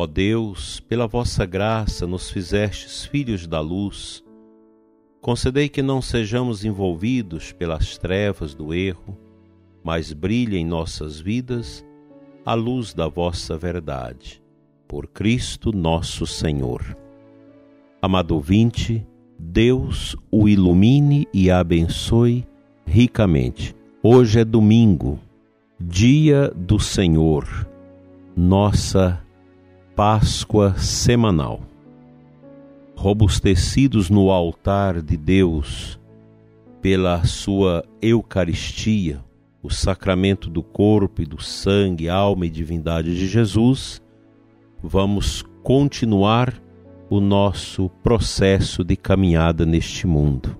Ó Deus, pela vossa graça nos fizestes filhos da luz. Concedei que não sejamos envolvidos pelas trevas do erro, mas brilhe em nossas vidas a luz da vossa verdade. Por Cristo nosso Senhor. Amado ouvinte, Deus o ilumine e abençoe ricamente. Hoje é domingo, dia do Senhor, nossa Páscoa semanal. Robustecidos no altar de Deus pela sua Eucaristia, o sacramento do corpo e do sangue, alma e divindade de Jesus, vamos continuar o nosso processo de caminhada neste mundo.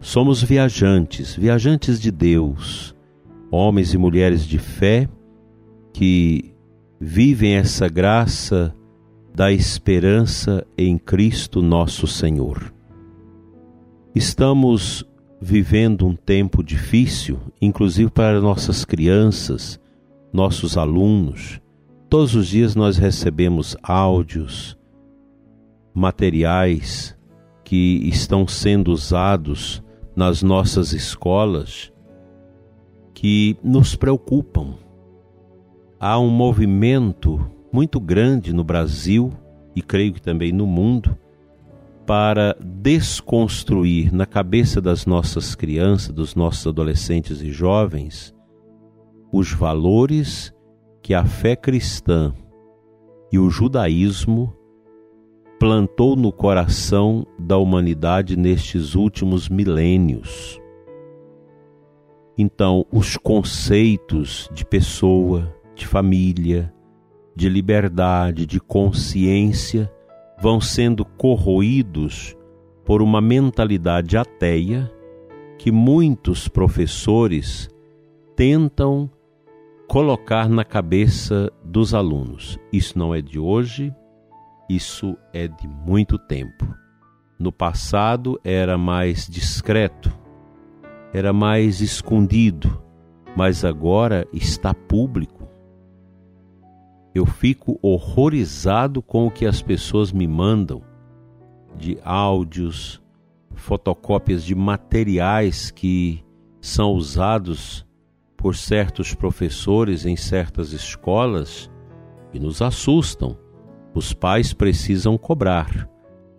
Somos viajantes, viajantes de Deus, homens e mulheres de fé que vivem essa graça da esperança em Cristo nosso Senhor. Estamos vivendo um tempo difícil, inclusive para nossas crianças, nossos alunos. Todos os dias nós recebemos áudios, materiais que estão sendo usados nas nossas escolas que nos preocupam há um movimento muito grande no Brasil e creio que também no mundo para desconstruir na cabeça das nossas crianças, dos nossos adolescentes e jovens, os valores que a fé cristã e o judaísmo plantou no coração da humanidade nestes últimos milênios. Então, os conceitos de pessoa, de família, de liberdade, de consciência, vão sendo corroídos por uma mentalidade ateia que muitos professores tentam colocar na cabeça dos alunos. Isso não é de hoje, isso é de muito tempo. No passado era mais discreto, era mais escondido, mas agora está público eu fico horrorizado com o que as pessoas me mandam de áudios, fotocópias de materiais que são usados por certos professores em certas escolas e nos assustam. Os pais precisam cobrar.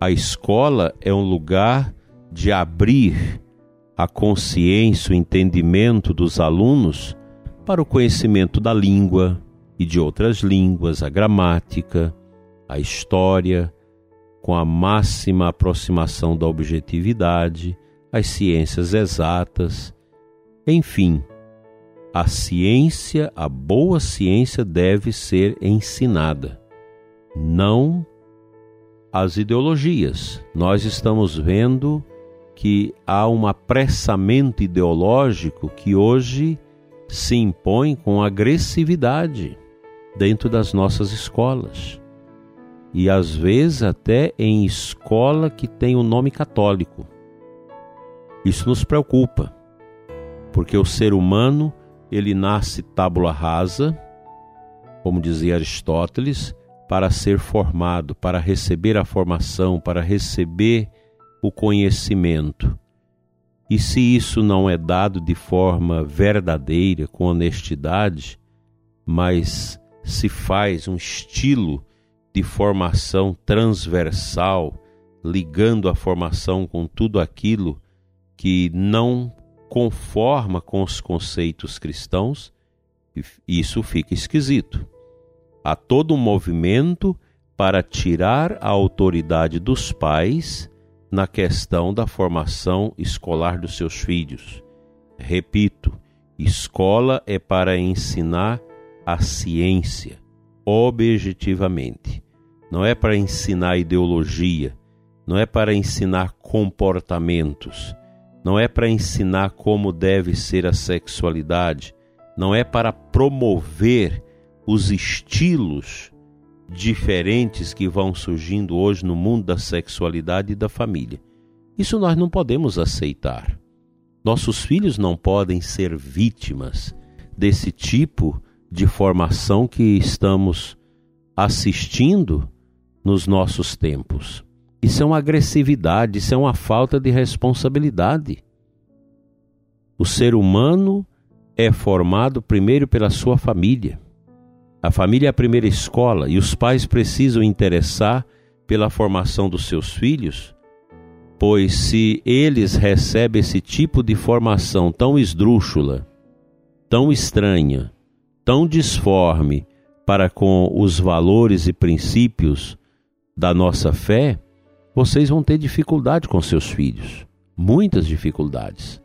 A escola é um lugar de abrir a consciência, o entendimento dos alunos para o conhecimento da língua, e de outras línguas, a gramática, a história, com a máxima aproximação da objetividade, as ciências exatas, enfim, a ciência, a boa ciência deve ser ensinada, não as ideologias. Nós estamos vendo que há um apressamento ideológico que hoje se impõe com agressividade dentro das nossas escolas. E às vezes até em escola que tem o um nome católico. Isso nos preocupa, porque o ser humano, ele nasce tábula rasa, como dizia Aristóteles, para ser formado, para receber a formação, para receber o conhecimento. E se isso não é dado de forma verdadeira, com honestidade, mas se faz um estilo de formação transversal, ligando a formação com tudo aquilo que não conforma com os conceitos cristãos, isso fica esquisito. Há todo um movimento para tirar a autoridade dos pais na questão da formação escolar dos seus filhos. Repito, escola é para ensinar a ciência objetivamente, não é para ensinar ideologia, não é para ensinar comportamentos, não é para ensinar como deve ser a sexualidade, não é para promover os estilos diferentes que vão surgindo hoje no mundo da sexualidade e da família. Isso nós não podemos aceitar. Nossos filhos não podem ser vítimas desse tipo de formação que estamos assistindo nos nossos tempos. Isso é uma agressividade, isso é uma falta de responsabilidade. O ser humano é formado primeiro pela sua família. A família é a primeira escola e os pais precisam interessar pela formação dos seus filhos, pois se eles recebem esse tipo de formação tão esdrúxula, tão estranha, tão disforme para com os valores e princípios da nossa fé, vocês vão ter dificuldade com seus filhos, muitas dificuldades.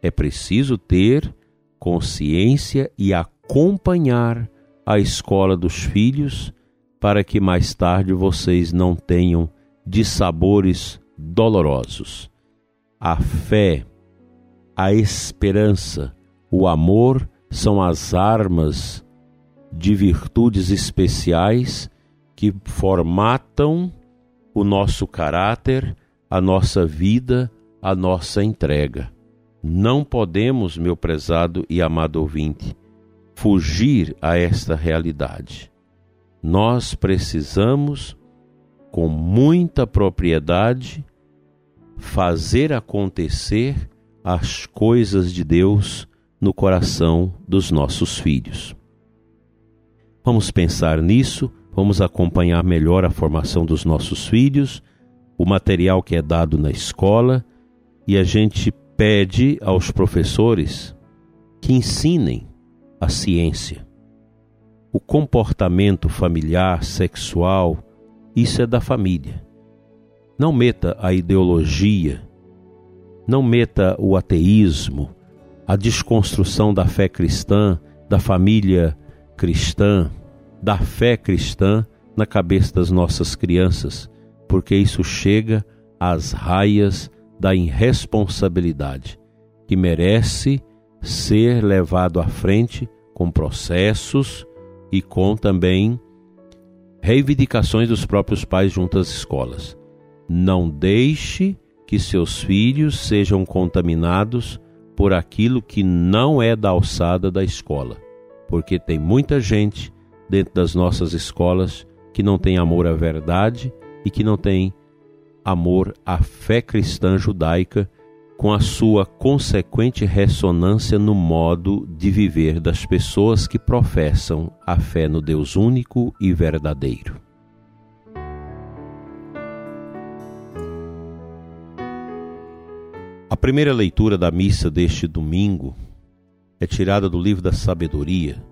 É preciso ter consciência e acompanhar a escola dos filhos para que mais tarde vocês não tenham dissabores dolorosos. A fé, a esperança, o amor são as armas de virtudes especiais que formatam o nosso caráter, a nossa vida, a nossa entrega. Não podemos, meu prezado e amado ouvinte, fugir a esta realidade. Nós precisamos, com muita propriedade, fazer acontecer as coisas de Deus no coração dos nossos filhos. Vamos pensar nisso, vamos acompanhar melhor a formação dos nossos filhos, o material que é dado na escola e a gente pede aos professores que ensinem a ciência. O comportamento familiar, sexual, isso é da família. Não meta a ideologia, não meta o ateísmo, a desconstrução da fé cristã, da família cristã, da fé cristã na cabeça das nossas crianças, porque isso chega às raias da irresponsabilidade, que merece ser levado à frente com processos e com também reivindicações dos próprios pais junto às escolas. Não deixe que seus filhos sejam contaminados por aquilo que não é da alçada da escola, porque tem muita gente dentro das nossas escolas que não tem amor à verdade e que não tem amor à fé cristã judaica, com a sua consequente ressonância no modo de viver das pessoas que professam a fé no Deus único e verdadeiro. A primeira leitura da missa deste domingo é tirada do livro da Sabedoria,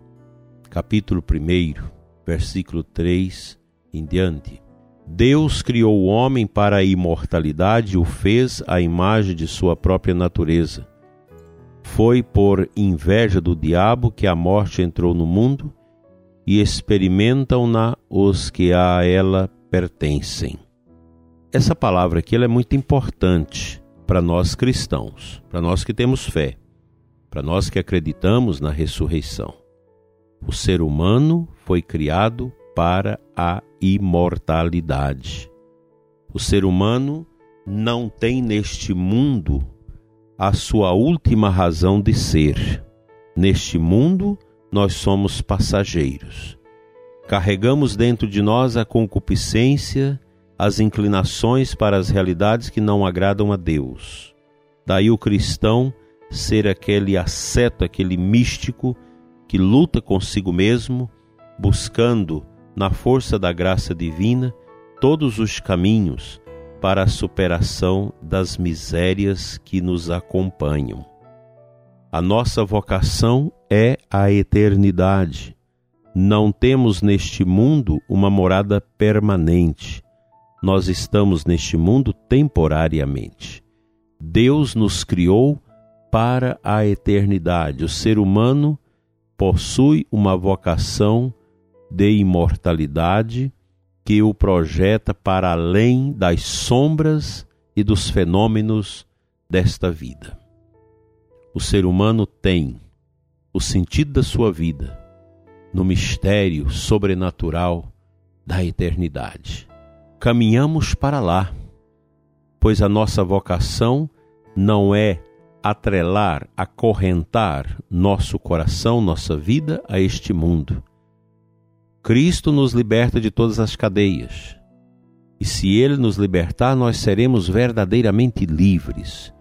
capítulo 1, versículo 3 em diante. Deus criou o homem para a imortalidade e o fez à imagem de sua própria natureza. Foi por inveja do diabo que a morte entrou no mundo e experimentam-na os que a ela pertencem. Essa palavra aqui é muito importante para nós cristãos, para nós que temos fé, para nós que acreditamos na ressurreição. O ser humano foi criado para a imortalidade. O ser humano não tem neste mundo a sua última razão de ser. Neste mundo, nós somos passageiros. Carregamos dentro de nós a concupiscência, as inclinações para as realidades que não agradam a Deus. Daí o cristão ser aquele asceto, aquele místico que luta consigo mesmo, buscando, na força da graça divina, todos os caminhos para a superação das misérias que nos acompanham. A nossa vocação é a eternidade. Não temos neste mundo uma morada permanente. Nós estamos neste mundo temporariamente. Deus nos criou para a eternidade. O ser humano possui uma vocação de imortalidade que o projeta para além das sombras e dos fenômenos desta vida. O ser humano tem o sentido da sua vida no mistério sobrenatural da eternidade. Caminhamos para lá, pois a nossa vocação não é atrelar, acorrentar nosso coração, nossa vida a este mundo. Cristo nos liberta de todas as cadeias. E se Ele nos libertar, nós seremos verdadeiramente livres.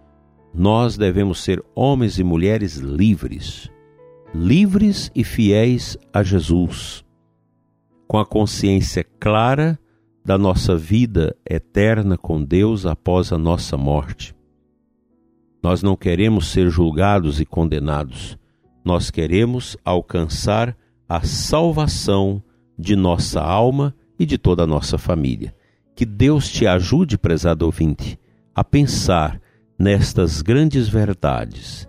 Nós devemos ser homens e mulheres livres, livres e fiéis a Jesus, com a consciência clara da nossa vida eterna com Deus após a nossa morte. Nós não queremos ser julgados e condenados, nós queremos alcançar a salvação de nossa alma e de toda a nossa família. Que Deus te ajude, prezado ouvinte, a pensar nestas grandes verdades,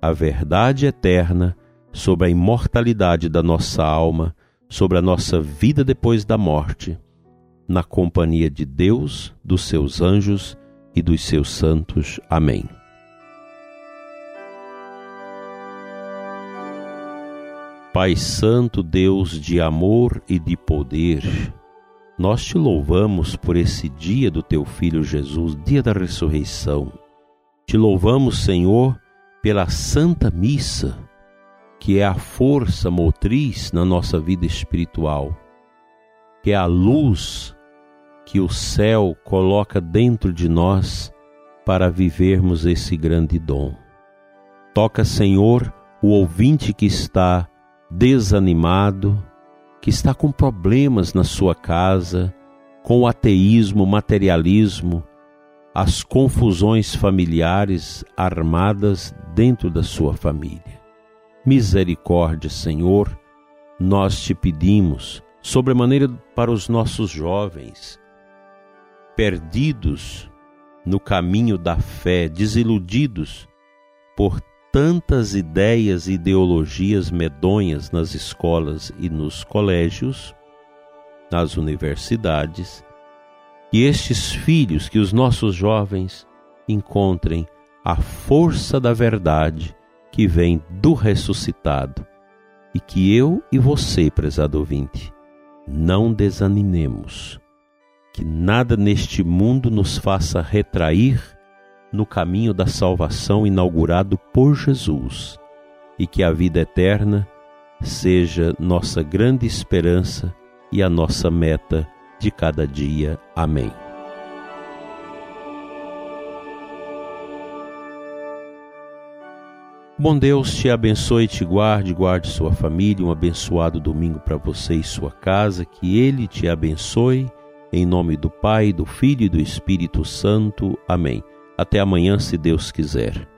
a verdade eterna sobre a imortalidade da nossa alma, sobre a nossa vida depois da morte, na companhia de Deus, dos seus anjos e dos seus santos. Amém. Pai Santo, Deus de amor e de poder, nós te louvamos por esse dia do teu Filho Jesus, dia da ressurreição. Te louvamos, Senhor, pela Santa Missa, que é a força motriz na nossa vida espiritual, que é a luz que o céu coloca dentro de nós para vivermos esse grande dom. Toca, Senhor, o ouvinte que está desanimado, que está com problemas na sua casa, com o ateísmo, materialismo, as confusões familiares armadas dentro da sua família. Misericórdia, Senhor, nós te pedimos, sobremaneira para os nossos jovens, perdidos no caminho da fé, desiludidos por tantas ideias e ideologias medonhas nas escolas e nos colégios, nas universidades, que estes filhos, que os nossos jovens encontrem a força da verdade que vem do ressuscitado e que eu e você, prezado ouvinte, não desanimemos, que nada neste mundo nos faça retrair no caminho da salvação inaugurado por Jesus e que a vida eterna seja nossa grande esperança e a nossa meta de cada dia. Amém. Bom Deus te abençoe te guarde, guarde sua família, um abençoado domingo para você e sua casa, que Ele te abençoe, em nome do Pai, do Filho e do Espírito Santo. Amém. Até amanhã, se Deus quiser.